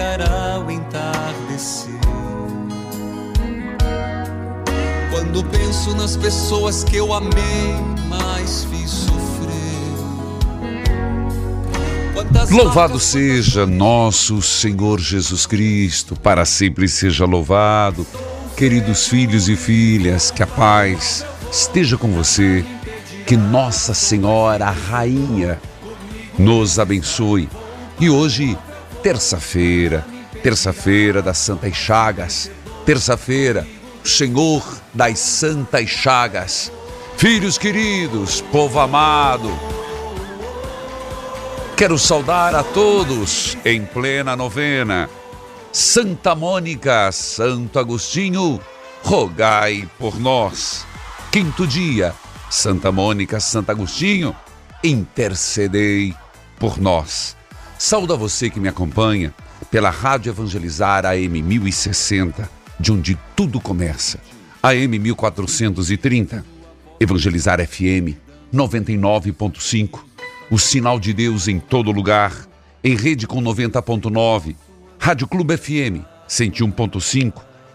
chegará o entardecer. Quando penso nas pessoas que eu amei, mas fiz sofrer. Quantas Louvado seja nosso Senhor Jesus Cristo, para sempre seja louvado. Queridos filhos e filhas, que a paz esteja com você, que Nossa Senhora, a Rainha, nos abençoe. E hoje, terça-feira, terça-feira das Santas Chagas, terça-feira, Senhor das Santas Chagas. Filhos queridos, povo amado, Quero saudar a todos em plena novena. Santa Mônica, Santo Agostinho, rogai por nós. Quinto dia, Santa Mônica, Santo Agostinho, intercedei por nós. Saúdo a você que me acompanha pela Rádio Evangelizar AM 1060, de onde tudo começa. AM 1430, Evangelizar FM 99.5, o sinal de Deus em todo lugar, em rede com 90.9, Rádio Clube FM 101.5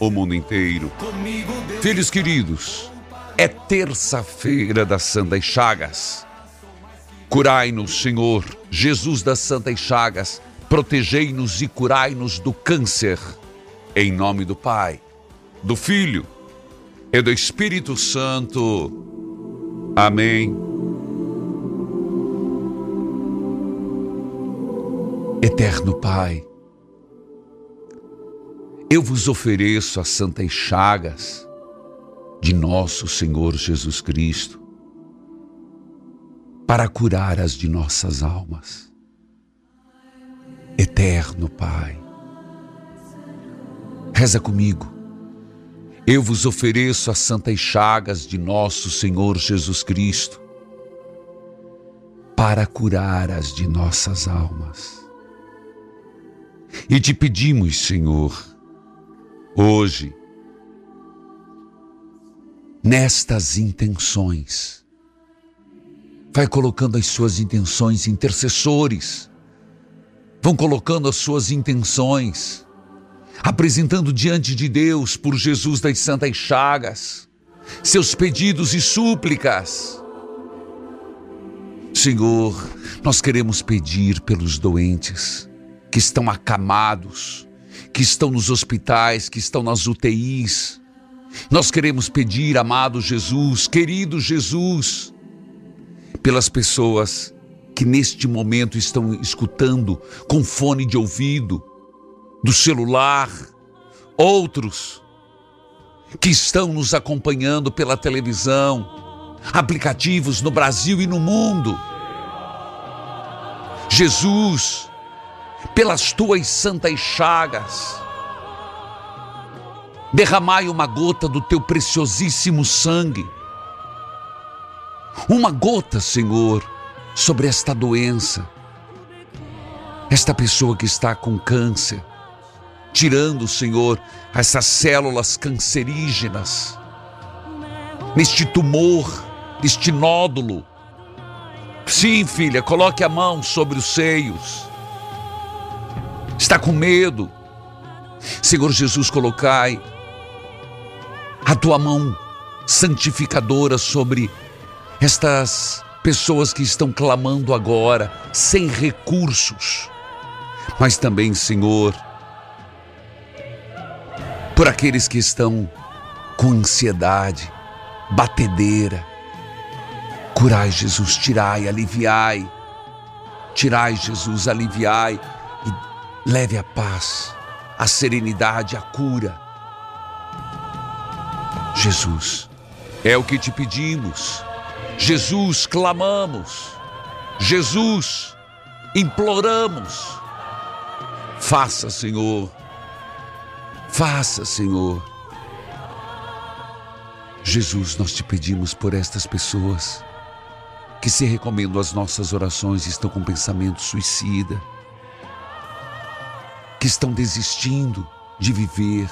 o mundo inteiro. Filhos queridos, é terça-feira das Santas Chagas. Curai-nos, Senhor, Jesus das Santas Chagas, protegei-nos e curai-nos do câncer. Em nome do Pai, do Filho e do Espírito Santo. Amém. Eterno Pai, eu vos ofereço as santas chagas de nosso Senhor Jesus Cristo para curar as de nossas almas. Eterno Pai, reza comigo. Eu vos ofereço as santas chagas de nosso Senhor Jesus Cristo para curar as de nossas almas. E te pedimos, Senhor, hoje, nestas intenções, vai colocando as suas intenções intercessores, vão colocando as suas intenções, apresentando diante de Deus por Jesus das Santas Chagas, seus pedidos e súplicas. Senhor, nós queremos pedir pelos doentes que estão acamados, que estão nos hospitais, que estão nas UTIs. Nós queremos pedir, amado Jesus, querido Jesus, pelas pessoas que neste momento estão escutando com fone de ouvido, do celular, outros que estão nos acompanhando pela televisão, aplicativos no Brasil e no mundo. Jesus, pelas tuas santas chagas, derramai uma gota do teu preciosíssimo sangue. Uma gota, Senhor, sobre esta doença. Esta pessoa que está com câncer, tirando, Senhor, essas células cancerígenas, neste tumor, neste nódulo. Sim, filha, coloque a mão sobre os seios. Está com medo. Senhor Jesus, colocai a tua mão santificadora sobre estas pessoas que estão clamando agora, sem recursos, mas também, Senhor, por aqueles que estão com ansiedade, batedeira. Curai, Jesus, tirai, aliviai. Tirai, Jesus, aliviai leve a paz, a serenidade, a cura. Jesus, é o que te pedimos. Jesus, clamamos. Jesus, imploramos. Faça, Senhor, Faça, Senhor. Jesus, nós te pedimos por estas pessoas que se recomendam às nossas orações e estão com pensamento suicida, que estão desistindo de viver,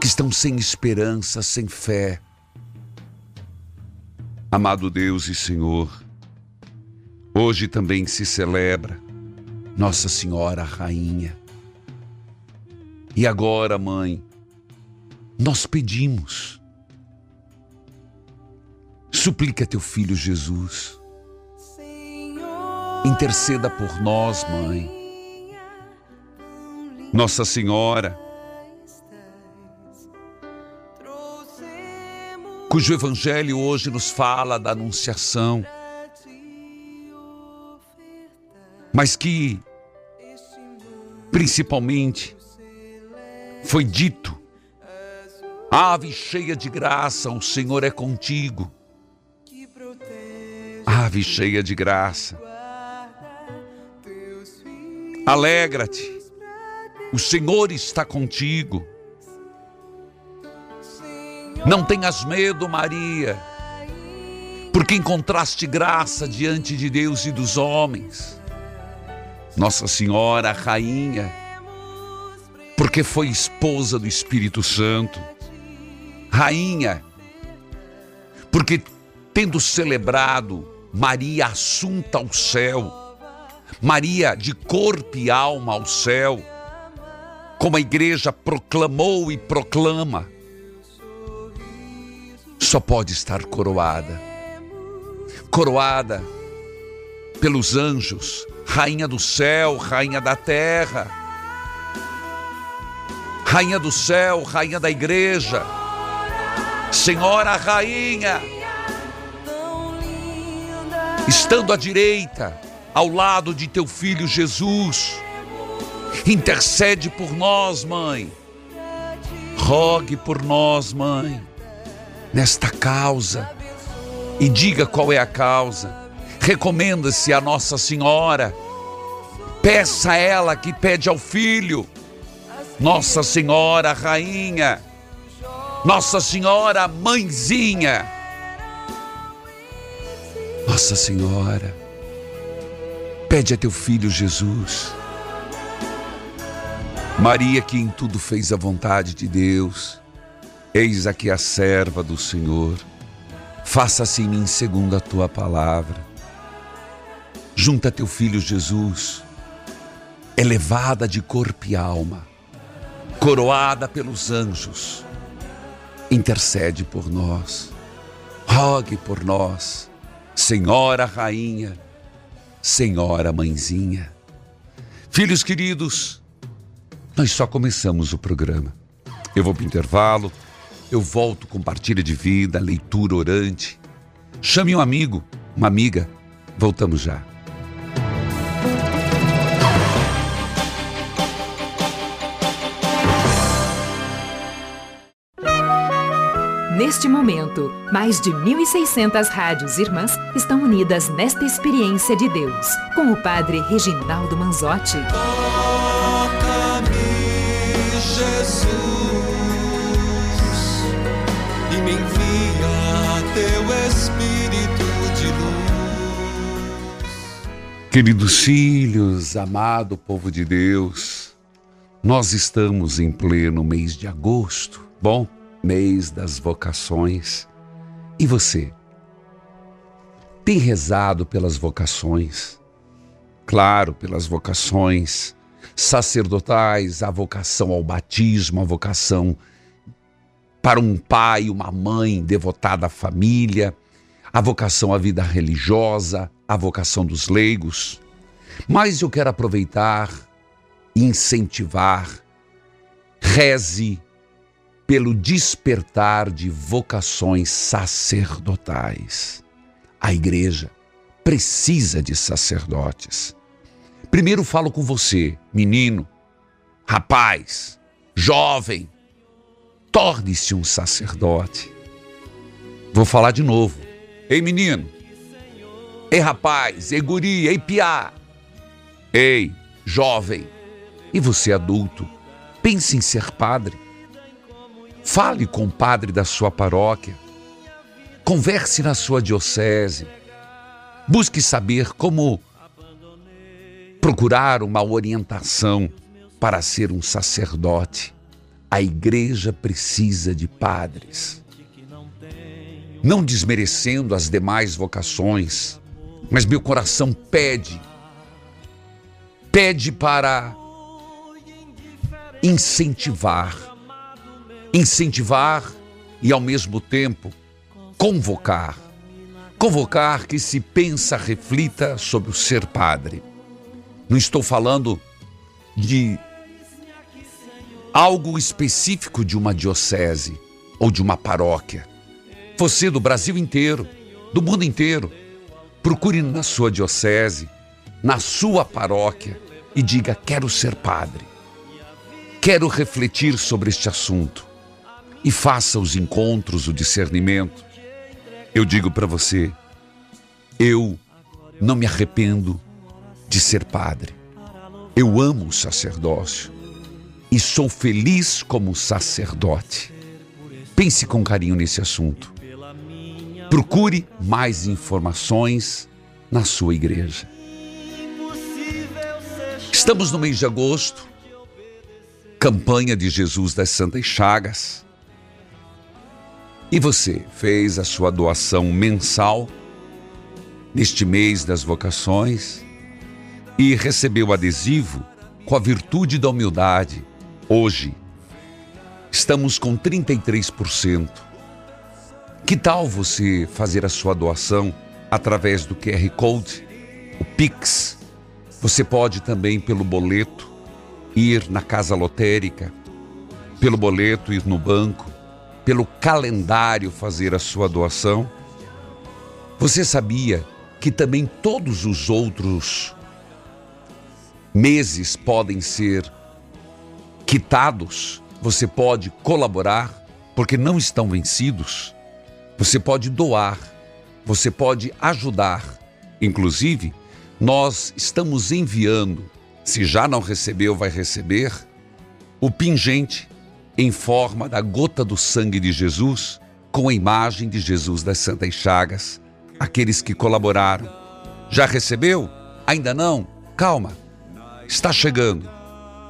que estão sem esperança, sem fé. Amado Deus e Senhor, hoje também se celebra Nossa Senhora Rainha e agora, mãe, nós pedimos. Suplica teu filho Jesus. Interceda por nós, mãe. Nossa Senhora, cujo Evangelho hoje nos fala da Anunciação, mas que, principalmente, foi dito: Ave cheia de graça, o Senhor é contigo. Ave cheia de graça. Alegra-te, o Senhor está contigo. Não tenhas medo, Maria, porque encontraste graça diante de Deus e dos homens. Nossa Senhora, Rainha, porque foi esposa do Espírito Santo, rainha, porque tendo celebrado Maria assunta ao céu, Maria de corpo e alma ao céu, como a igreja proclamou e proclama, só pode estar coroada. Coroada pelos anjos, rainha do céu, rainha da terra. Rainha do céu, Rainha da igreja, Senhora Rainha, estando à direita, ao lado de teu filho Jesus, intercede por nós, mãe. Rogue por nós, mãe, nesta causa e diga qual é a causa. Recomenda-se a Nossa Senhora. Peça a ela que pede ao filho nossa Senhora Rainha, Nossa Senhora Mãezinha, Nossa Senhora, pede a teu filho Jesus. Maria, que em tudo fez a vontade de Deus, eis aqui a serva do Senhor, faça-se em mim segundo a tua palavra. Junta teu filho Jesus, elevada de corpo e alma coroada pelos anjos, intercede por nós, rogue por nós, Senhora Rainha, Senhora Mãezinha. Filhos queridos, nós só começamos o programa. Eu vou para o intervalo, eu volto com partilha de vida, leitura orante. Chame um amigo, uma amiga. Voltamos já. Neste momento, mais de 1.600 rádios irmãs estão unidas nesta experiência de Deus, com o Padre Reginaldo Manzotti. Jesus, e me envia teu Espírito de luz. Queridos filhos, amado povo de Deus, nós estamos em pleno mês de agosto. Bom, mês das vocações. E você? Tem rezado pelas vocações? Claro, pelas vocações sacerdotais, a vocação ao batismo, a vocação para um pai, uma mãe devotada à família, a vocação à vida religiosa, a vocação dos leigos. Mas eu quero aproveitar e incentivar, reze pelo despertar de vocações sacerdotais. A igreja precisa de sacerdotes. Primeiro falo com você, menino, rapaz, jovem, torne-se um sacerdote. Vou falar de novo. Ei, menino. Ei, rapaz. Ei, guri. Ei, piá. Ei, jovem. E você, adulto, pense em ser padre. Fale com o padre da sua paróquia. Converse na sua diocese. Busque saber como procurar uma orientação para ser um sacerdote. A igreja precisa de padres. Não desmerecendo as demais vocações, mas meu coração pede, pede para incentivar incentivar e, ao mesmo tempo, convocar. Convocar que se pensa, reflita sobre o ser padre. Não estou falando de algo específico de uma diocese ou de uma paróquia. Você do Brasil inteiro, do mundo inteiro, procure na sua diocese, na sua paróquia e diga: quero ser padre. Quero refletir sobre este assunto e faça os encontros, o discernimento. Eu digo para você, eu não me arrependo de ser padre. Eu amo o sacerdócio e sou feliz como sacerdote. Pense com carinho nesse assunto. Procure mais informações na sua igreja. Estamos no mês de agosto, campanha de Jesus das Santas Chagas. E você fez a sua doação mensal neste mês das vocações e recebeu adesivo com a virtude da humildade. Hoje estamos com 33%. Que tal você fazer a sua doação através do QR Code, o Pix? Você pode também pelo boleto ir na casa lotérica, pelo boleto ir no banco pelo calendário fazer a sua doação? Você sabia que também todos os outros meses podem ser quitados? Você pode colaborar porque não estão vencidos? Você pode doar, você pode ajudar. Inclusive, nós estamos enviando, se já não recebeu, vai receber, o pingente em forma da gota do sangue de Jesus, com a imagem de Jesus das Santas Chagas. Aqueles que colaboraram. Já recebeu? Ainda não? Calma, está chegando.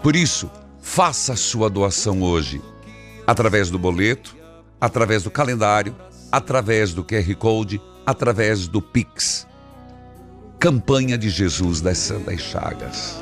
Por isso, faça a sua doação hoje, através do boleto, através do calendário, através do QR Code, através do Pix. Campanha de Jesus das Santas Chagas.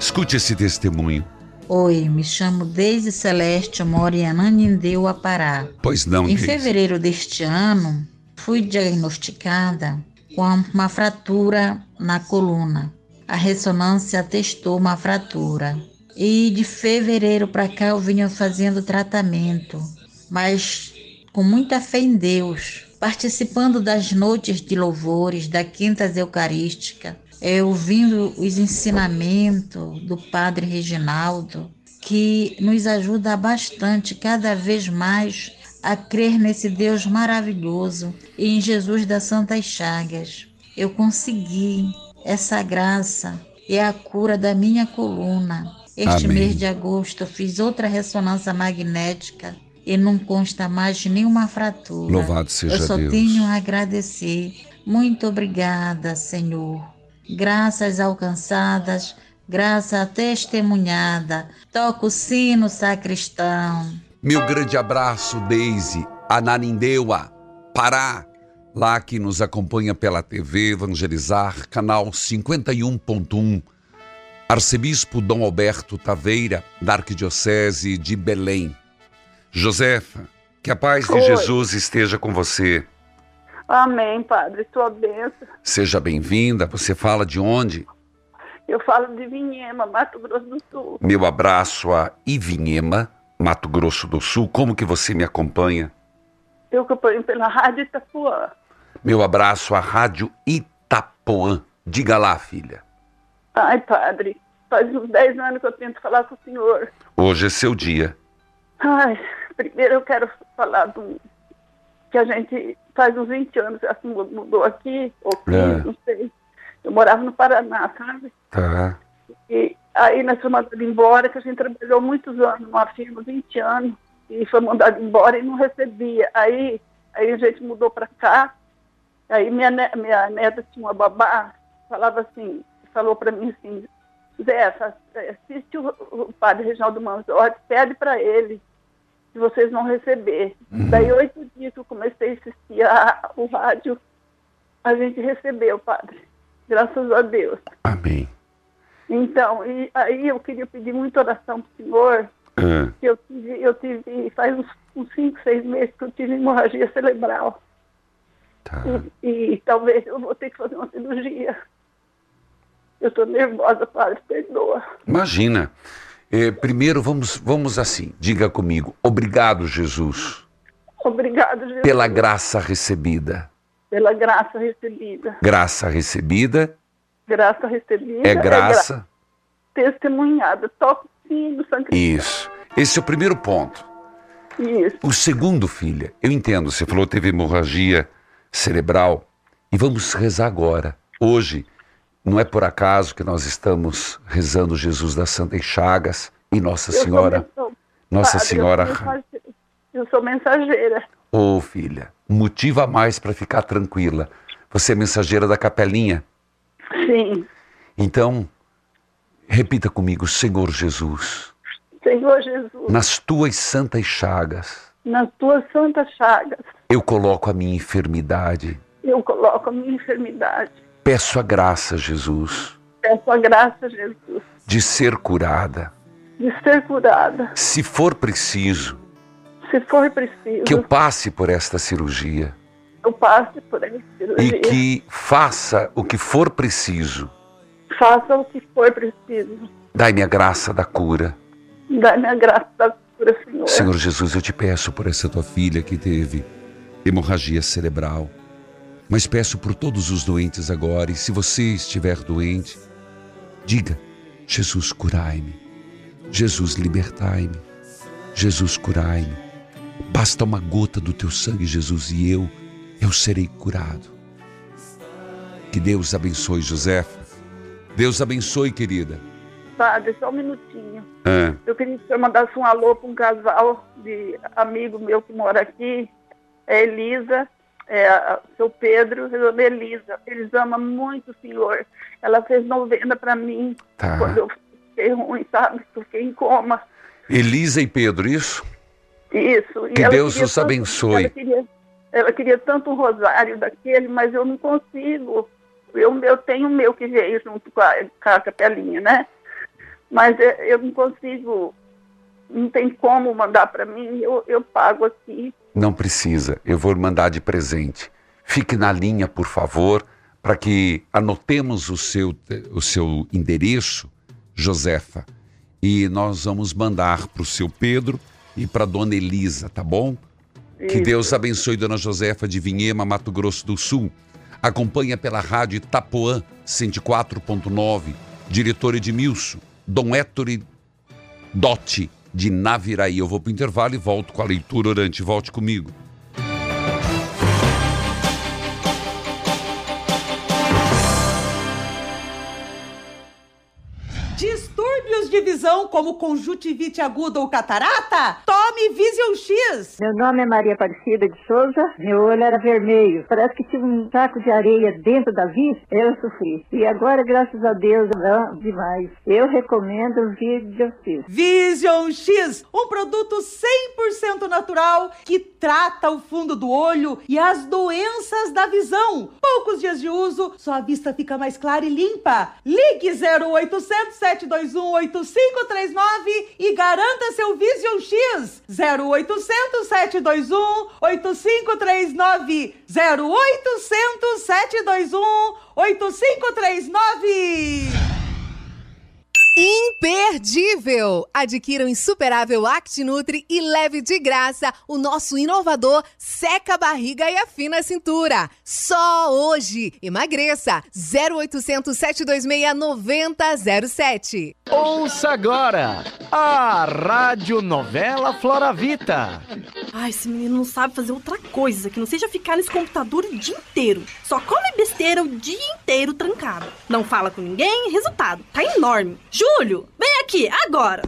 Escute esse testemunho. Oi, me chamo Deise Celeste, moro em Ananindeu, Pará. Pois não, Em Deise. fevereiro deste ano, fui diagnosticada com uma fratura na coluna. A ressonância atestou uma fratura. E de fevereiro para cá eu vinha fazendo tratamento, mas com muita fé em Deus, participando das noites de louvores, da Quintas Eucarística, é, ouvindo os ensinamentos do Padre Reginaldo, que nos ajuda bastante cada vez mais a crer nesse Deus maravilhoso e em Jesus das Santas Chagas. Eu consegui essa graça e a cura da minha coluna. Este Amém. mês de agosto fiz outra ressonância magnética e não consta mais nenhuma fratura. Louvado seja Eu só Deus. tenho a agradecer. Muito obrigada, Senhor. Graças alcançadas, graça testemunhada. Toca o sino, sacristão. Meu grande abraço, Deise, Ananindeua, Pará, lá que nos acompanha pela TV Evangelizar, canal 51.1. Arcebispo Dom Alberto Taveira, da Arquidiocese de Belém. Josefa, que a paz de Oi. Jesus esteja com você. Amém, Padre. Tua bênção. Seja bem-vinda. Você fala de onde? Eu falo de Vinhema, Mato Grosso do Sul. Meu abraço a Ivinhema, Mato Grosso do Sul. Como que você me acompanha? Eu acompanho pela Rádio Itapuã. Meu abraço à Rádio Itapuã. Diga lá, filha. Ai, Padre, faz uns 10 anos que eu tento falar com o senhor. Hoje é seu dia. Ai, primeiro eu quero falar do que a gente faz uns 20 anos se mudou aqui, ou 15, É. não sei. Eu morava no Paraná, sabe? Tá. E aí nós fomos mandados embora, que a gente trabalhou muitos anos numa firma, 20 anos, e foi mandado embora e não recebia. Aí, aí a gente mudou para cá, aí minha, minha neta tinha uma babá, falava assim, falou para mim assim, Zé, assiste o, o padre Reginaldo Manzotti, pede para ele se vocês vão receber. Daí oito dias que eu comecei a assistir a- o rádio, a gente recebeu, padre. Graças a Deus. Amém. Então, e aí eu queria pedir muita oração para o senhor, Ah, que eu tive, eu tive faz uns, uns cinco, seis meses que eu tive hemorragia cerebral. Tá. E, e talvez eu vou ter que fazer uma cirurgia. Eu estou nervosa, padre, perdoa. Imagina. Eh, primeiro, vamos, vamos assim. Diga comigo. Obrigado, Jesus, Obrigado, Jesus, pela graça recebida. pela graça recebida. Graça recebida Graça recebida é graça. gra- testemunhada. Toca o sino, sangue. Isso. Esse é o primeiro ponto. Isso. O segundo, filha, eu entendo, você falou que teve hemorragia cerebral e vamos rezar agora. Hoje, não é por acaso que nós estamos rezando Jesus das Santas Chagas e Nossa Eu sou Senhora, Nossa padre, Senhora. Eu sou mensageira. Ô filha, motivo a mais para ficar tranquila. Você é mensageira da capelinha. Sim. Então, repita comigo, Senhor Jesus, Senhor Jesus, nas tuas santas chagas, nas tuas santas chagas, eu coloco a minha enfermidade. eu coloco a minha enfermidade. Peço a graça, Jesus, Peço a graça, Jesus, de ser curada. de ser curada, Se for preciso, se for preciso. que eu passe por esta cirurgia eu passe por essa cirurgia. e que faça o que for preciso. Faça o que for preciso. Dai-me a graça da cura. Dá-me a graça da cura, Senhor. Senhor Jesus, eu te peço por essa tua filha que teve hemorragia cerebral. Mas peço por todos os doentes agora. E se você estiver doente, diga: Jesus, curai-me. Jesus, libertai-me. Jesus, curai-me. Basta uma gota do teu sangue, Jesus, e eu, eu serei curado. Que Deus abençoe, Josefa. Deus abençoe, querida. Padre, só um minutinho. Ah, Eu queria que o senhor mandasse um alô para um casal de amigo meu que mora aqui, é Elisa, é seu Pedro, Elisa. Eles amam muito o senhor. Ela fez novena para mim tá. quando eu fiquei ruim, sabe? Fiquei em coma. Elisa e Pedro, isso? Isso. Que Deus os tanto- abençoe. Ela queria, ela queria tanto um rosário daquele, mas eu não consigo. Eu, eu tenho o meu que veio junto com a, com a capelinha, né? Mas é, eu não consigo, não tem como mandar para mim, eu, eu pago aqui. Não precisa, eu vou mandar de presente. Fique na linha, por favor, para que anotemos o seu, o seu endereço, Josefa, e nós vamos mandar para o seu Pedro e para dona Elisa, tá bom? Que Isso. Deus abençoe Dona Josefa de Vinhema, Mato Grosso do Sul. Acompanha pela rádio Itapuã 104.9, diretor Edmilson, Dom Héctor Dotti, de Naviraí. Eu vou para o intervalo e volto com a leitura orante. Volte comigo. De visão como conjuntivite aguda ou catarata? Tome Vision X! Meu nome é Maria Aparecida de Souza, meu olho era vermelho. Parece que tinha um saco de areia dentro da vista. Eu sofri. E agora, graças a Deus, não demais. Eu recomendo o Vision X. Vision X, um produto 100% natural que trata o fundo do olho e as doenças da visão. Poucos dias de uso, sua vista fica mais clara e limpa. Ligue 0800 721 8539 e garanta seu Vision X. 0800 721 8539 0800 721 8539 Imperdível! Adquira o insuperável ActiNutri e leve de graça o nosso inovador Seca a Barriga e Afina a Cintura. Só hoje! Emagreça! 0800 726 9007. Ouça agora a Rádio Novela Floravita. Ai, esse menino não sabe fazer outra coisa que não seja ficar nesse computador o dia inteiro. Só come besteira o dia inteiro trancado. Não fala com ninguém, resultado, tá enorme. Júlio, vem aqui, agora.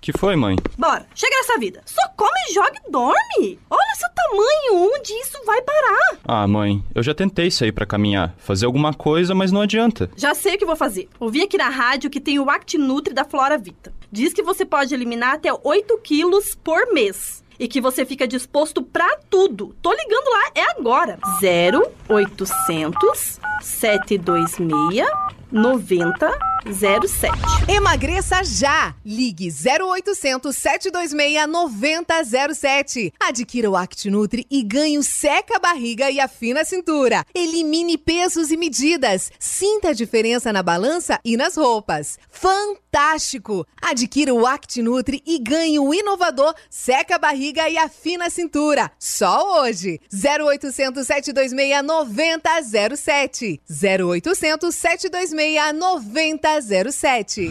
Que foi, mãe? Bora, chega nessa vida. Só come, joga e dorme. Olha seu tamanho, onde isso vai parar? Ah, mãe, eu já tentei sair para caminhar, fazer alguma coisa, mas não adianta. Já sei o que vou fazer. Ouvi aqui na rádio que tem o ActiNutri da Flora Vita. Diz que você pode eliminar até 8 quilos por mês e que você fica disposto para tudo. Tô ligando lá, é agora. 0800 726 9007. Emagreça já! Ligue 0800 726 9007. Adquira o ActiNutri e ganhe o seca a barriga e afina a cintura. Elimine pesos e medidas. Sinta a diferença na balança e nas roupas. Fantástico! Adquira o ActiNutri e ganhe o inovador seca a barriga e afina a cintura. Só hoje. 0800 726 9007. 0800 726 9007.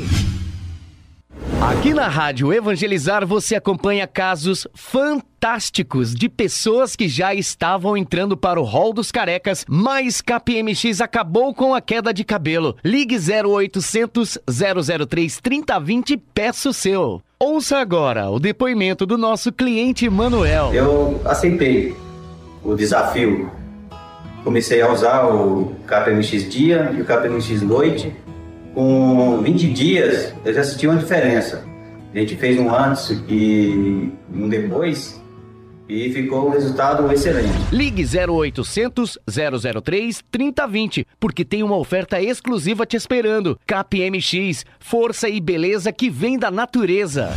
Aqui na Rádio Evangelizar você acompanha casos fantásticos de pessoas que já estavam entrando para o rol dos carecas, mas KPMX acabou com a queda de cabelo. Ligue 0800 003 3020 e peça o seu. Ouça agora o depoimento do nosso cliente Manuel. Eu aceitei o desafio. Comecei a usar o KPMX dia e o KPMX noite. Com 20 dias, eu já senti uma diferença. A gente fez um antes e um depois e ficou um resultado excelente. Ligue 0800 003 3020, porque tem uma oferta exclusiva te esperando. KPMX, força e beleza que vem da natureza.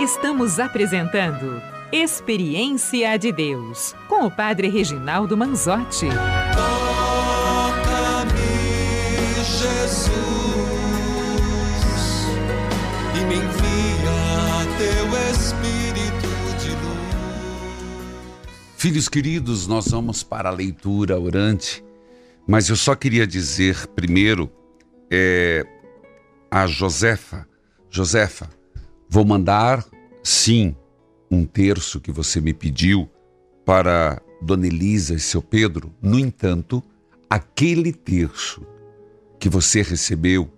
Estamos apresentando Experiência de Deus com o Padre Reginaldo Manzotti. Toca-me, Jesus, e me envia teu Espírito de luz. Filhos queridos, nós vamos para a leitura orante, mas eu só queria dizer primeiro é, a Josefa, Josefa, vou mandar sim um terço que você me pediu para Dona Elisa e seu Pedro. No entanto, aquele terço que você recebeu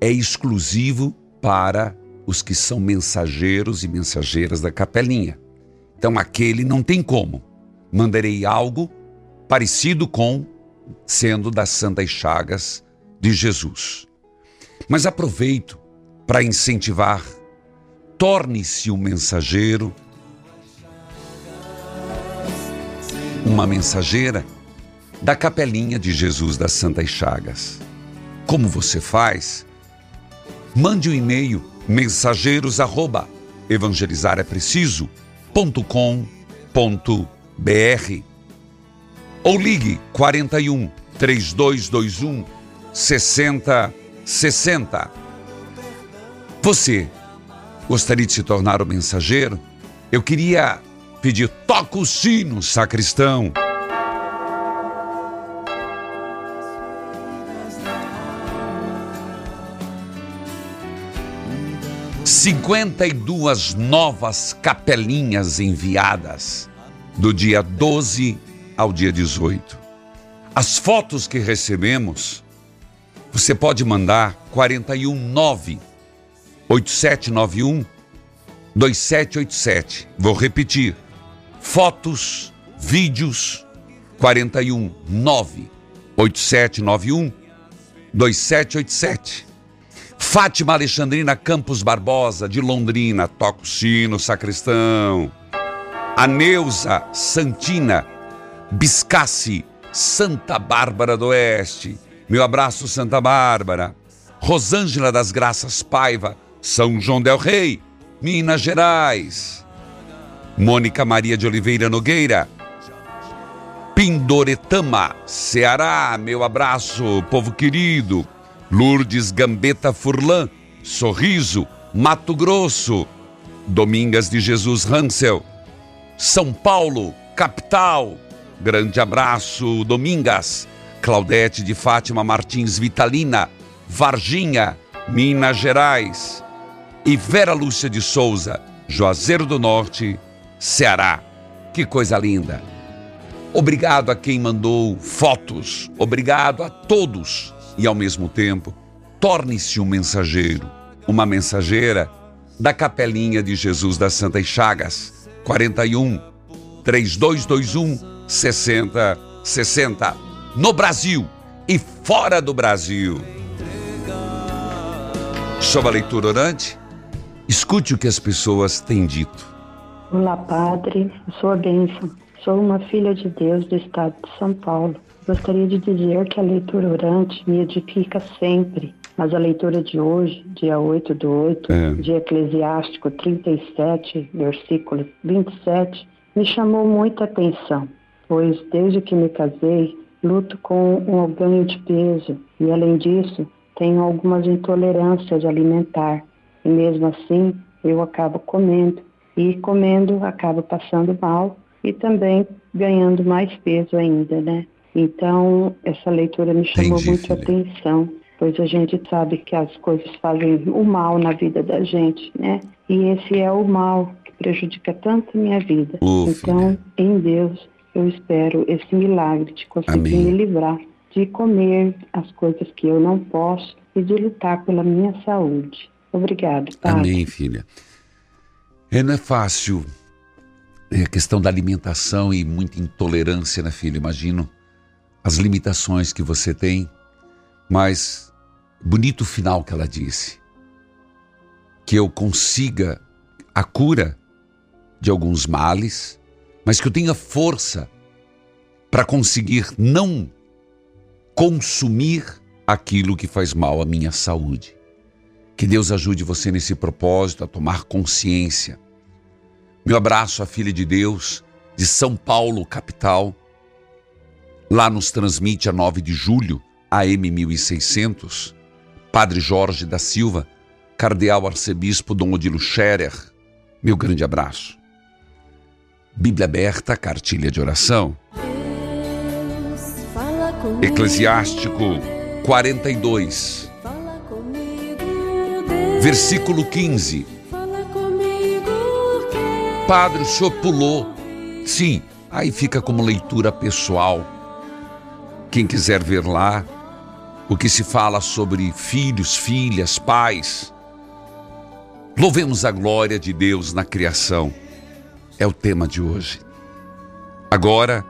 é exclusivo para os que são mensageiros e mensageiras da capelinha. Então, aquele não tem como. Mandarei algo parecido com sendo das Santas Chagas de Jesus. Mas aproveito para incentivar torne-se um mensageiro, uma mensageira da capelinha de Jesus das Santas Chagas. Como você faz? Mande um e-mail mensageiros arroba evangelizarepreciso.com.br ou ligue 41 3221 6060. Você Gostaria de se tornar o um mensageiro? Eu queria pedir: toca o sino, sacristão. Cinquenta e duas novas capelinhas enviadas do dia 12 ao dia 18. As fotos que recebemos, você pode mandar 419 8791 2787. Vou repetir. Fotos, vídeos 419 8791 2787. Fátima Alexandrina Campos Barbosa, de Londrina, toca o sino, sacristão. A Neuza Santina Biscassi, Santa Bárbara do Oeste. Meu abraço, Santa Bárbara. Rosângela das Graças Paiva, São João Del Rei, Minas Gerais. Mônica Maria de Oliveira Nogueira, Pindoretama, Ceará. Meu abraço, povo querido. Lourdes Gambetta Furlan, Sorriso, Mato Grosso. Domingas de Jesus Hansel, São Paulo, capital. Grande abraço, Domingas. Claudete de Fátima Martins Vitalina, Varginha, Minas Gerais. E Vera Lúcia de Souza, Juazeiro do Norte, Ceará. Que coisa linda! Obrigado a quem mandou fotos, obrigado a todos e ao mesmo tempo, torne-se um mensageiro, uma mensageira da Capelinha de Jesus das Santas Chagas, 41 3221 6060, no Brasil e fora do Brasil. Sob a leitura orante, escute o que as pessoas têm dito. Olá, Padre, eu sou a bênção. Sou uma filha de Deus do estado de São Paulo. Gostaria de dizer que a leitura orante me edifica sempre, mas a leitura de hoje, dia 8 do 8, É. de Eclesiástico 37, versículo 27, me chamou muita atenção, pois desde que me casei, luto com um ganho de peso e, além disso, tenho algumas intolerâncias alimentar. E mesmo assim, eu acabo comendo. E comendo, acabo passando mal e também ganhando mais peso ainda, né? Então, essa leitura me chamou Entendi, muito a atenção, pois a gente sabe que as coisas fazem o mal na vida da gente, né? E esse é o mal que prejudica tanto a minha vida. Então, em Deus, eu espero esse milagre de conseguir Amém. me livrar de comer as coisas que eu não posso e de lutar pela minha saúde. Obrigado, Padre. Amém, filha. É, não é fácil. É a questão da alimentação e muita intolerância, né, filho? Imagino as limitações que você tem, mas bonito final que ela disse. Que eu consiga a cura de alguns males, mas que eu tenha força para conseguir não consumir aquilo que faz mal à minha saúde. Que Deus ajude você nesse propósito a tomar consciência. Meu abraço à filha de Deus de São Paulo, capital. Lá nos transmite a 9 de julho, AM 1600, Padre Jorge da Silva, Cardeal Arcebispo Dom Odilo Scherer. Meu grande abraço. Bíblia aberta, cartilha de oração. Eclesiástico 42, versículo 15. Padre, o senhor pulou. Sim, aí fica como leitura pessoal. Quem quiser ver lá o que se fala sobre filhos, filhas, pais. Louvemos a glória de Deus na criação. É o tema de hoje. Agora,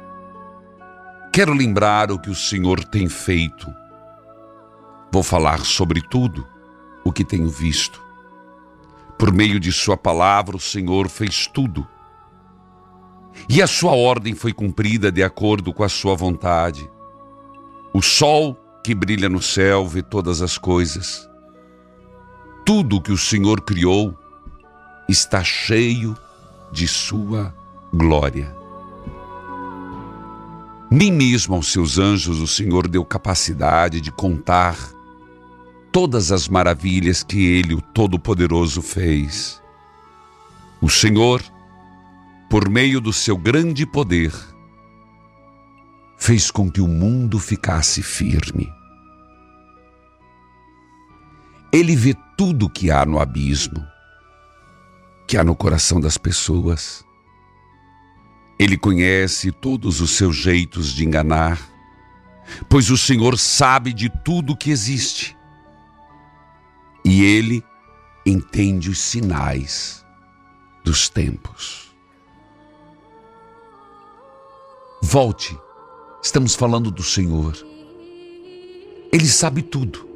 quero lembrar o que o Senhor tem feito. Vou falar sobre tudo o que tenho visto. Por meio de Sua palavra, o Senhor fez tudo. E a Sua ordem foi cumprida de acordo com a Sua vontade. O sol que brilha no céu vê todas as coisas. Tudo que o Senhor criou está cheio de Sua glória. Nem mesmo aos seus anjos o Senhor deu capacidade de contar todas as maravilhas que Ele, o Todo-Poderoso, fez. O Senhor, por meio do seu grande poder, fez com que o mundo ficasse firme. Ele vê tudo que há no abismo que há no coração das pessoas. Ele conhece todos os seus jeitos de enganar, pois o Senhor sabe de tudo que existe. E ele entende os sinais dos tempos. Volte, estamos falando do Senhor. Ele sabe tudo.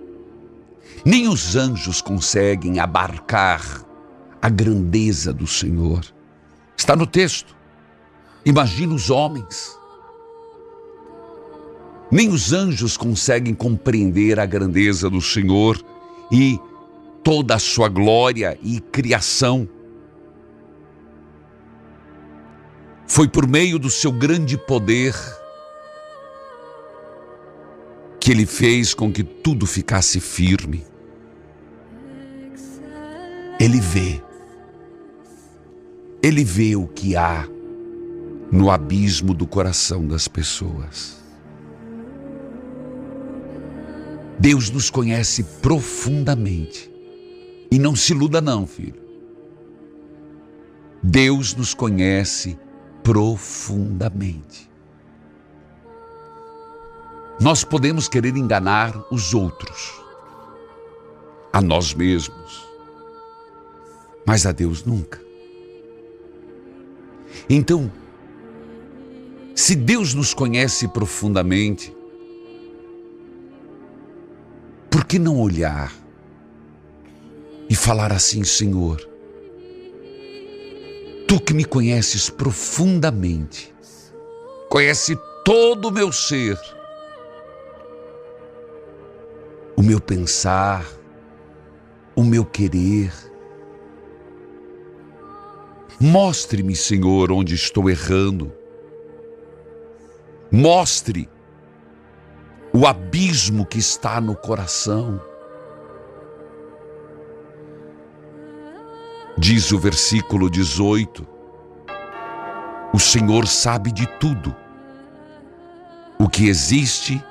Nem os anjos conseguem abarcar a grandeza do Senhor. Está no texto. Imagina os homens. Nem os anjos conseguem compreender a grandeza do Senhor e toda a sua glória e criação. Foi por meio do seu grande poder que ele fez com que tudo ficasse firme. Ele vê. Ele vê o que há no abismo do coração das pessoas. Deus nos conhece profundamente. E não se iluda, não, filho. Deus nos conhece profundamente. Nós podemos querer enganar os outros, a nós mesmos, mas a Deus nunca. Então, se Deus nos conhece profundamente, por que não olhar e falar assim, Senhor? Tu que me conheces profundamente, conhece todo o meu ser, o meu pensar, o meu querer. Mostre-me, Senhor, onde estou errando. Mostre o abismo que está no coração. Diz o versículo 18: O Senhor sabe de tudo, o que existe,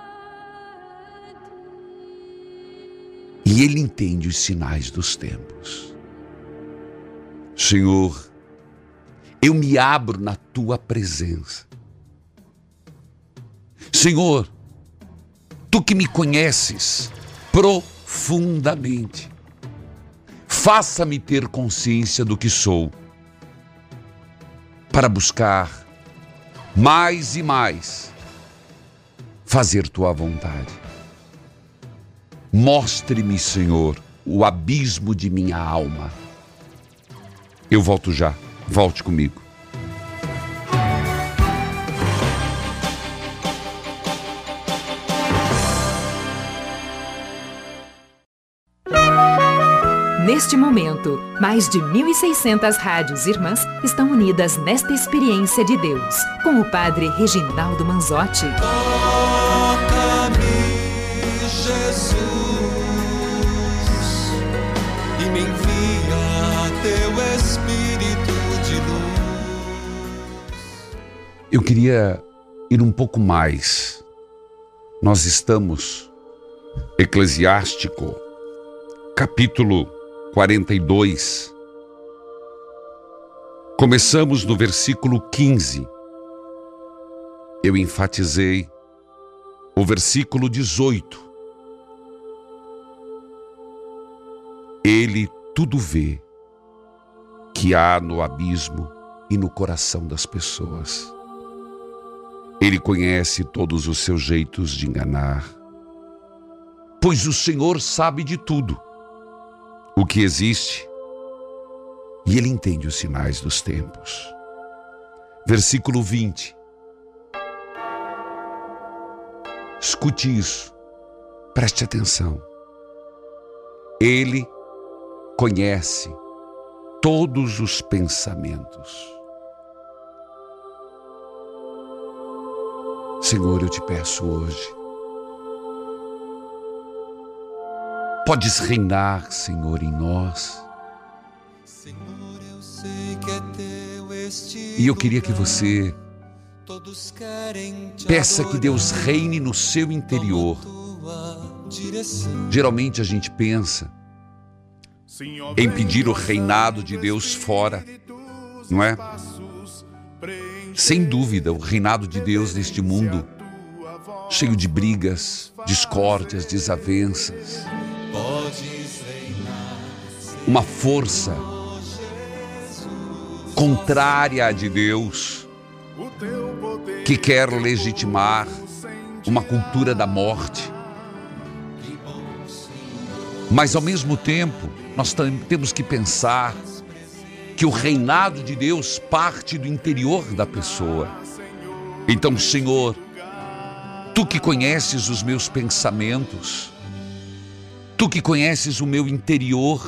e Ele entende os sinais dos tempos. Senhor, eu me abro na tua presença. Senhor, tu que me conheces profundamente, faça-me ter consciência do que sou, para buscar mais e mais fazer tua vontade. Mostre-me, Senhor, o abismo de minha alma. Eu volto já, volte comigo. Neste momento, mais de 1.600 rádios irmãs estão unidas nesta experiência de Deus, com o Padre Reginaldo Manzotti. Toca-me, Jesus, e me envia teu Espírito de luz. Eu queria ir um pouco mais. Nós estamos, Eclesiástico, capítulo 42. Começamos no versículo 15. Eu enfatizei o versículo 18. Ele tudo vê que há no abismo e no coração das pessoas. Ele conhece todos os seus jeitos de enganar, pois o Senhor sabe de tudo o que existe e ele entende os sinais dos tempos. Versículo 20. Escute isso, preste atenção. Ele conhece todos os pensamentos. Senhor, eu te peço hoje, Podes reinar, Senhor, em nós. E eu queria que você peça que Deus reine no seu interior. Geralmente a gente pensa em pedir o reinado de Deus fora, não é? Sem dúvida, o reinado de Deus neste mundo cheio de brigas, discórdias, desavenças. Uma força contrária à de Deus que quer legitimar uma cultura da morte. Mas ao mesmo tempo, nós temos que pensar que o reinado de Deus parte do interior da pessoa. Então, Senhor, tu que conheces os meus pensamentos, tu que conheces o meu interior,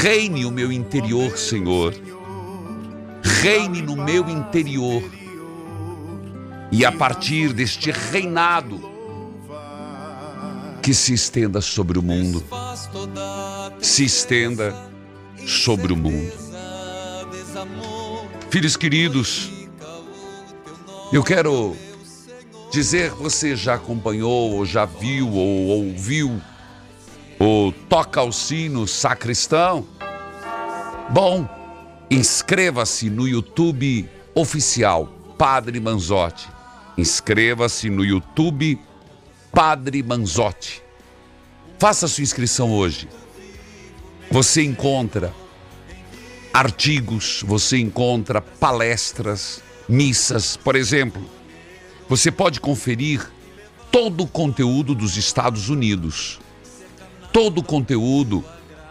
reine o meu interior, Senhor. Reine no meu interior. E a partir deste reinado, que se estenda sobre o mundo. Se estenda sobre o mundo. Filhos queridos, eu quero dizer, você já acompanhou, ou já viu, ou ouviu o Toca o Sino Sacristão? Bom, inscreva-se no YouTube oficial Padre Manzotti. Inscreva-se no YouTube Padre Manzotti. Faça sua inscrição hoje. Você encontra artigos, você encontra palestras, missas, por exemplo. Você pode conferir todo o conteúdo dos Estados Unidos, todo o conteúdo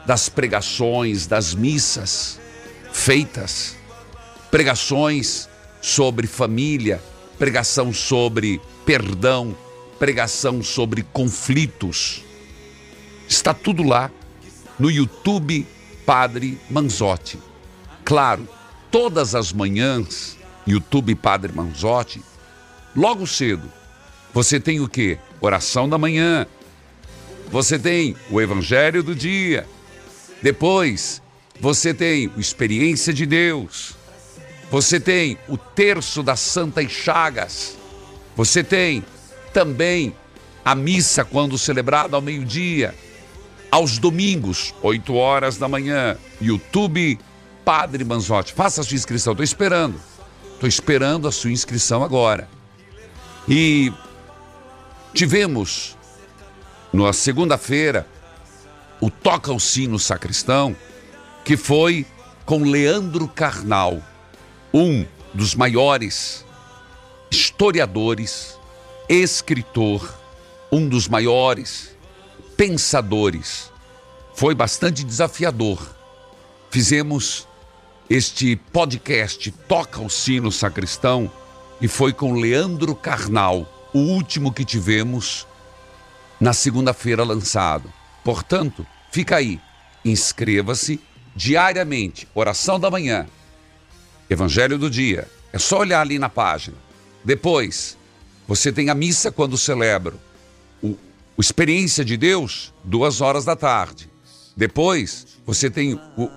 das pregações, das missas feitas, pregações sobre família, pregação sobre perdão, pregação sobre conflitos. Está tudo lá no YouTube Padre Manzotti. Claro, todas as manhãs, YouTube Padre Manzotti, logo cedo, você tem o que? Oração da manhã. Você tem o Evangelho do dia. Depois, você tem o Experiência de Deus. Você tem o Terço das Santas Chagas. Você tem também a missa, quando celebrada ao meio-dia, aos domingos, 8 horas da manhã, YouTube Padre Manzotti. Faça a sua inscrição, estou esperando. Estou esperando a sua inscrição agora. E tivemos, na segunda-feira, o Toca o Sino Sacristão, que foi com Leandro Carnal, um dos maiores historiadores escritor, um dos maiores pensadores. Foi bastante desafiador. Fizemos este podcast Toca o Sino Sacristão e foi com Leandro Carnal, o último que tivemos na segunda-feira lançado. Portanto, fica aí, inscreva-se diariamente, oração da manhã, Evangelho do dia. É só olhar ali na página. Depois, você tem a missa quando celebro. O, o Experiência de Deus, duas horas da tarde. Depois, você tem o,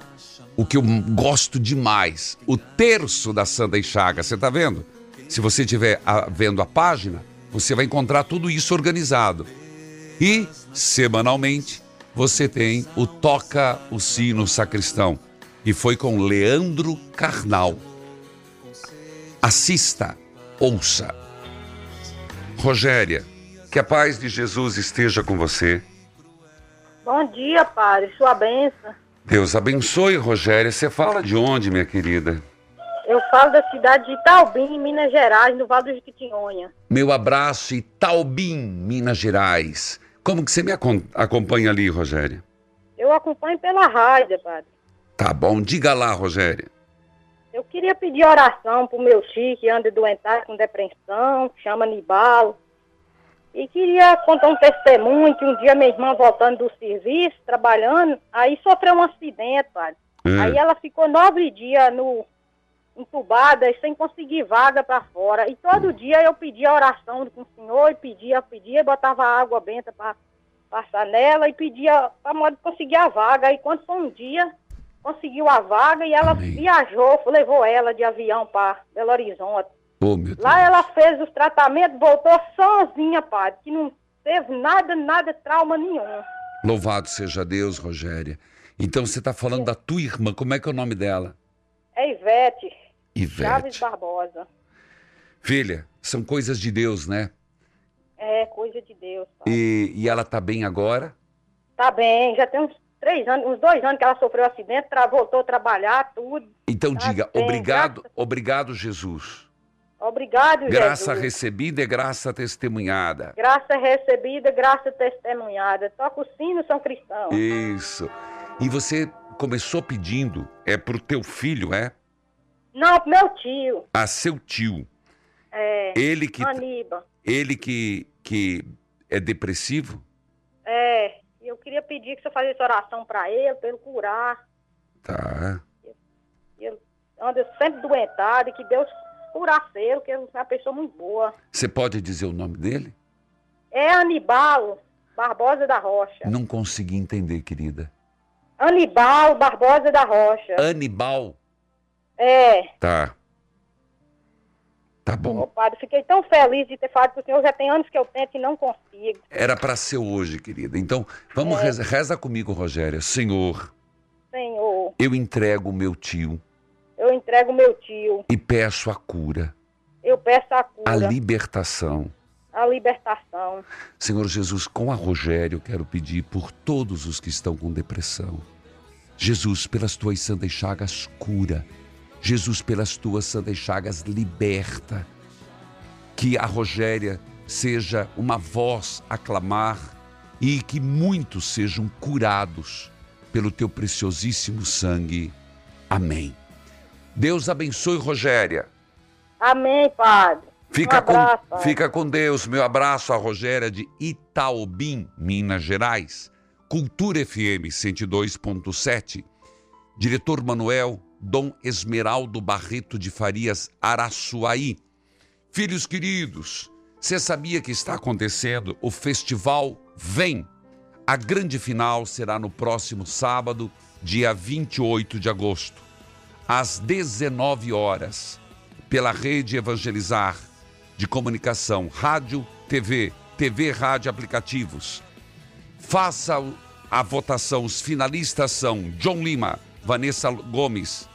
o que eu gosto demais, o terço da Santa Enxaga. Você está vendo? Se você estiver vendo a página, você vai encontrar tudo isso organizado. E, semanalmente, você tem o Toca o Sino Sacristão. E foi com Leandro Carnal. Assista, ouça. Rogéria, que a paz de Jesus esteja com você. Bom dia, Padre. Sua benção. Deus abençoe, Rogéria. Você fala de onde, minha querida? Eu falo da cidade de Itaubim, Minas Gerais, no Vale do Jequitinhonha. Meu abraço, Itaubim, Minas Gerais. Como que você me acompanha ali, Rogéria? Eu acompanho pela rádio, Padre. Tá bom, diga lá, Rogéria. Eu queria pedir oração pro meu tio que anda doentado com depressão, chama Nibalo. E queria contar um testemunho que um dia minha irmã voltando do serviço, trabalhando, aí sofreu um acidente, pai. Hum. Aí ela ficou nove dias no, entubada sem conseguir vaga para fora. E todo dia eu pedia oração com o senhor, e pedia, pedia, e botava água benta para passar nela, e pedia para conseguir a vaga. E quando foi um dia, conseguiu a vaga e ela Amém. viajou, levou ela de avião para Belo Horizonte. Oh, Lá ela fez os tratamentos, voltou sozinha, padre, que não teve nada, nada, trauma nenhum. Louvado seja Deus, Rogéria. Então você está falando da tua irmã, como é que é o nome dela? É Ivete. Ivete. Chaves Barbosa. Filha, são coisas de Deus, né? É, coisa de Deus. E, e ela tá bem agora? Tá bem, já tem uns três anos, uns dois anos que ela sofreu acidente, tra- voltou a trabalhar, tudo. Então Tá diga, bem, obrigado, obrigado, Jesus. Obrigado, Graça Jesus. recebida e graça testemunhada. Graça recebida, graça testemunhada. Toca o sino, são cristãos. Isso. E você começou pedindo, é pro teu filho, é? Não, pro meu tio. A seu tio. É. Ele que- Aníbal. Ele que, que é depressivo? É. Eu queria pedir que você fizesse oração pra ele, pra ele curar. Tá. Ele anda sempre doentado e que Deus curasse ele, que ele é uma pessoa muito boa. Você pode dizer o nome dele? É Anibal Barbosa da Rocha. Não consegui entender, querida. Anibal Barbosa da Rocha. Anibal. É. Tá. Tá bom. Ô, padre, fiquei tão feliz de ter falado com o senhor. Já tem anos que eu tento e não consigo. Era para ser hoje, querida. Então, vamos É. reza, reza comigo, Rogéria. Senhor, Senhor, eu entrego o meu tio eu entrego meu tio. e peço a cura, Eu peço a cura, a libertação. a libertação. Senhor Jesus, com a Rogério, eu quero pedir por todos os que estão com depressão. Jesus, pelas tuas santas chagas, cura. Jesus, pelas tuas santas chagas, liberta. Que a Rogéria seja uma voz a clamar e que muitos sejam curados pelo teu preciosíssimo sangue. Amém. Deus abençoe Rogéria. Amém, padre. Fica, um abraço, com, padre. fica com Deus. Meu abraço à Rogéria de Itaobim, Minas Gerais. Cultura FM 102.7. Diretor Manuel Dom Esmeraldo Barreto de Farias Araçuaí. Filhos queridos, você sabia que está acontecendo o festival Vem? A grande final será no próximo sábado, dia 28 de agosto, às 19 horas, pela rede Evangelizar de comunicação, rádio, TV, TV, rádio, aplicativos. Faça a votação. Os finalistas são John Lima, Vanessa Gomes,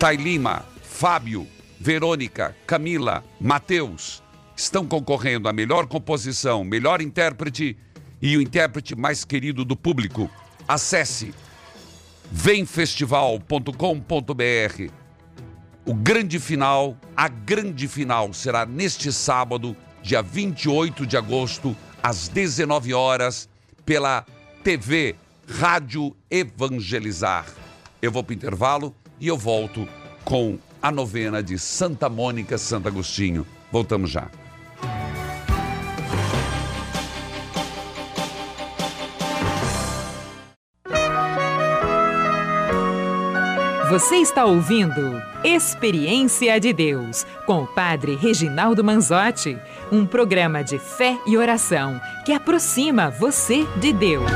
Tai Lima, Fábio, Verônica, Camila, Matheus. Estão concorrendo a melhor composição, melhor intérprete e o intérprete mais querido do público. Acesse vemfestival.com.br. O grande final, a grande final será neste sábado, dia 28 de agosto, às 19 horas, pela TV Rádio Evangelizar. Eu vou para o intervalo e eu volto com a novena de Santa Mônica Santo Agostinho. Voltamos já. Você está ouvindo Experiência de Deus com o Padre Reginaldo Manzotti, um programa de fé e oração que aproxima você de Deus.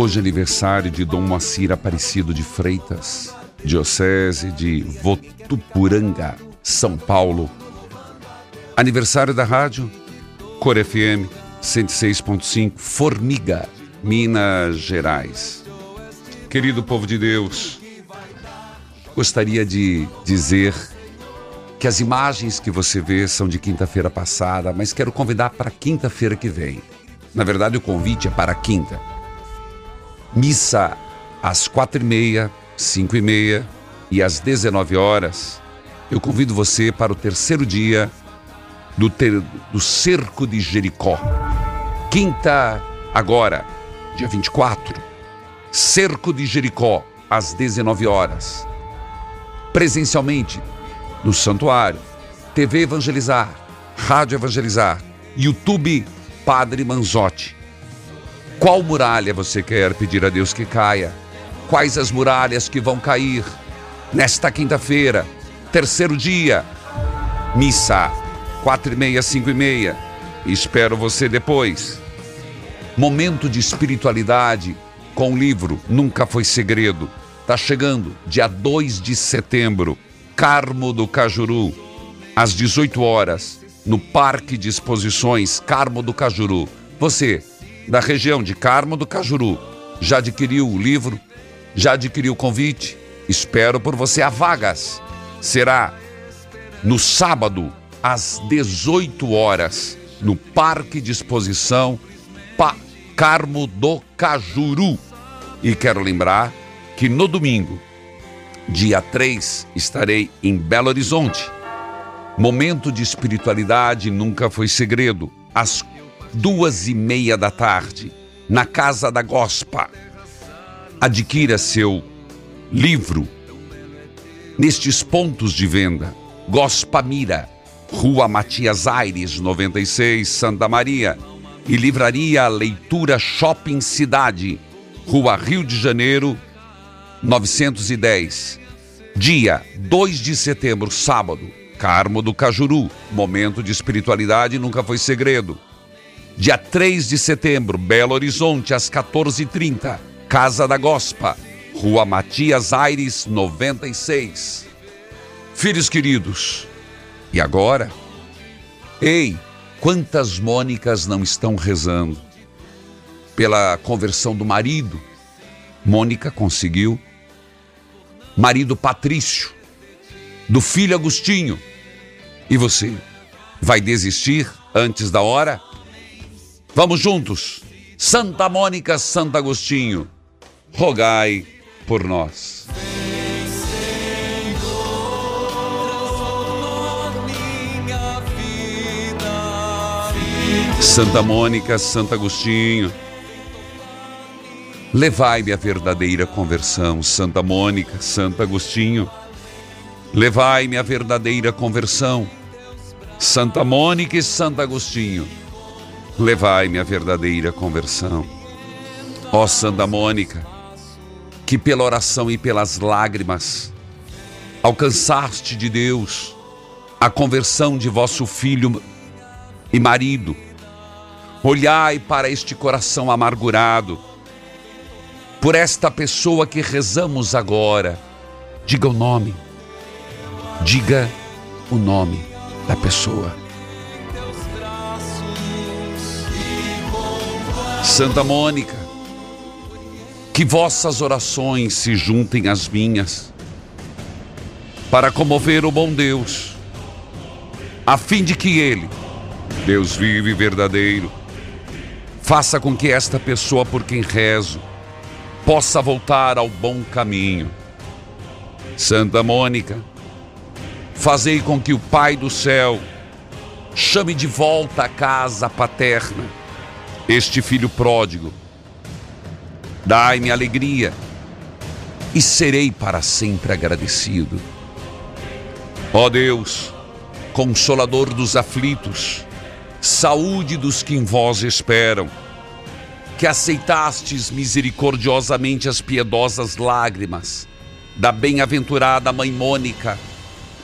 Hoje é aniversário de Dom Moacir Aparecido de Freitas, Diocese de Votuporanga, São Paulo. Aniversário da rádio Cor FM 106.5, Formiga, Minas Gerais. Querido povo de Deus, gostaria de dizer que as imagens que você vê são de quinta-feira passada, mas quero convidar para quinta-feira que vem. Na verdade, o convite é para quinta. Missa às quatro e meia, cinco e meia e às 19 horas. Eu convido você para o terceiro dia do, ter- do Cerco de Jericó. Quinta, agora, dia 24. Cerco de Jericó, às 19 horas. Presencialmente, no Santuário, TV Evangelizar, Rádio Evangelizar, YouTube Padre Manzotti. Qual muralha você quer pedir a Deus que caia? Quais as muralhas que vão cair nesta quinta-feira, terceiro dia? Missa, quatro e meia, cinco e meia. Espero você depois. Momento de espiritualidade com o livro Nunca Foi Segredo. Tá chegando, dia 2 de setembro, Carmo do Cajuru, às 18 horas, no Parque de Exposições Carmo do Cajuru. Você, da região de Carmo do Cajuru, já adquiriu o livro? Já adquiriu o convite? Espero por você a vagas. Será no sábado, às 18 horas, no Parque de Exposição pa Carmo do Cajuru. E quero lembrar que no domingo, dia 3, estarei em Belo Horizonte. Momento de espiritualidade nunca foi segredo. Às duas e meia da tarde, na Casa da Gospa. Adquira seu livro nestes pontos de venda. Gospa Mira, Rua Matias Aires, 96, Santa Maria. E Livraria Leitura Shopping Cidade, Rua Rio de Janeiro, 910. Dia 2 de setembro, sábado, Carmo do Cajuru. Momento de espiritualidade nunca foi segredo. Dia 3 de setembro, Belo Horizonte, às 14h30, Casa da Gospa, Rua Matias Aires, 96. Filhos queridos, e agora? Ei, quantas Mônicas não estão rezando pela conversão do marido? Mônica conseguiu. Marido Patrício, do filho Agostinho. E você, vai desistir antes da hora? Vamos juntos. Santa Mônica, Santo Agostinho, rogai por nós. Santa Mônica, Santo Agostinho, levai-me a verdadeira conversão. Santa Mônica, Santo Agostinho, levai-me a verdadeira conversão. Santa Mônica e Santo Agostinho, levai-me a verdadeira conversão. Ó Santa Mônica, que pela oração e pelas lágrimas alcançaste de Deus a conversão de vosso filho e marido, olhai para este coração amargurado, por esta pessoa que rezamos agora. Diga o nome, diga o nome da pessoa. Santa Mônica, que vossas orações se juntem às minhas, para comover o bom Deus, a fim de que Ele, Deus vivo e verdadeiro, faça com que esta pessoa por quem rezo possa voltar ao bom caminho. Santa Mônica, fazei com que o Pai do céu chame de volta à casa paterna este filho pródigo. Dai-me alegria e serei para sempre agradecido. Ó Deus, consolador dos aflitos, saúde dos que em vós esperam, que aceitastes misericordiosamente as piedosas lágrimas da bem-aventurada mãe Mônica,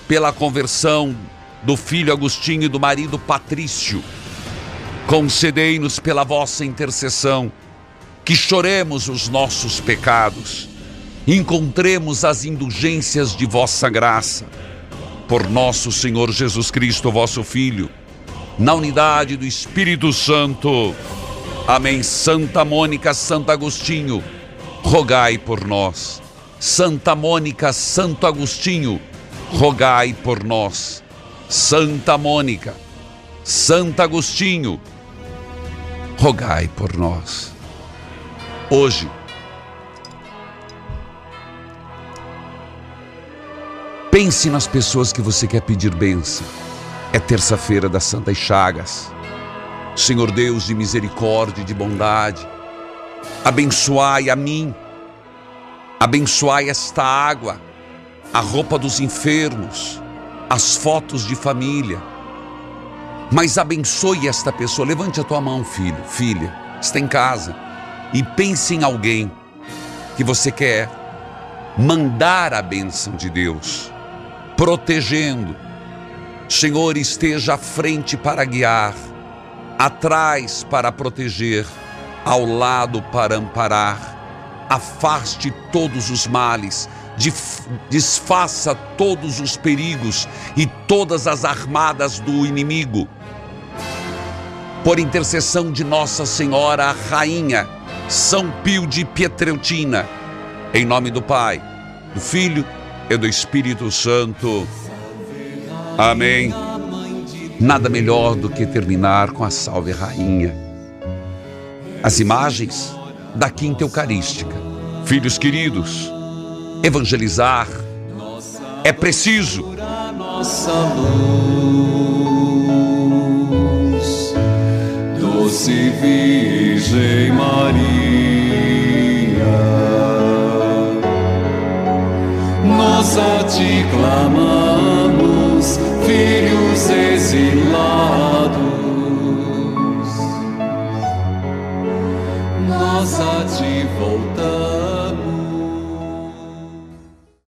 pela conversão do filho Agostinho e do marido Patrício Concedei-nos pela vossa intercessão que choremos os nossos pecados, encontremos as indulgências de vossa graça. Por nosso Senhor Jesus Cristo, vosso Filho, na unidade do Espírito Santo. Amém. Santa Mônica, Santo Agostinho, rogai por nós. Santa Mônica, Santo Agostinho, rogai por nós. Santa Mônica, Santo Agostinho, rogai por nós. Hoje, pense nas pessoas que você quer pedir bênção. É terça-feira das Santas Chagas. Senhor Deus de misericórdia e de bondade, abençoai a mim, abençoai esta água, a roupa dos enfermos, as fotos de família mas abençoe esta pessoa. Levante a tua mão, filho, filha, está em casa e pense em alguém que você quer mandar a bênção de Deus, protegendo. Senhor, esteja à frente para guiar, atrás para proteger, ao lado para amparar, afaste todos os males, desfaça todos os perigos e todas as armadas do inimigo. Por intercessão de Nossa Senhora, a Rainha, São Pio de Pietreutina, em nome do Pai, do Filho e do Espírito Santo. Amém. Nada melhor do que terminar com a Salve Rainha. As imagens da Quinta Eucarística. Filhos queridos, evangelizar é preciso. Nossa luz, doce Virgem Maria, nós a te clamamos, filhos exilados, nós a te voltamos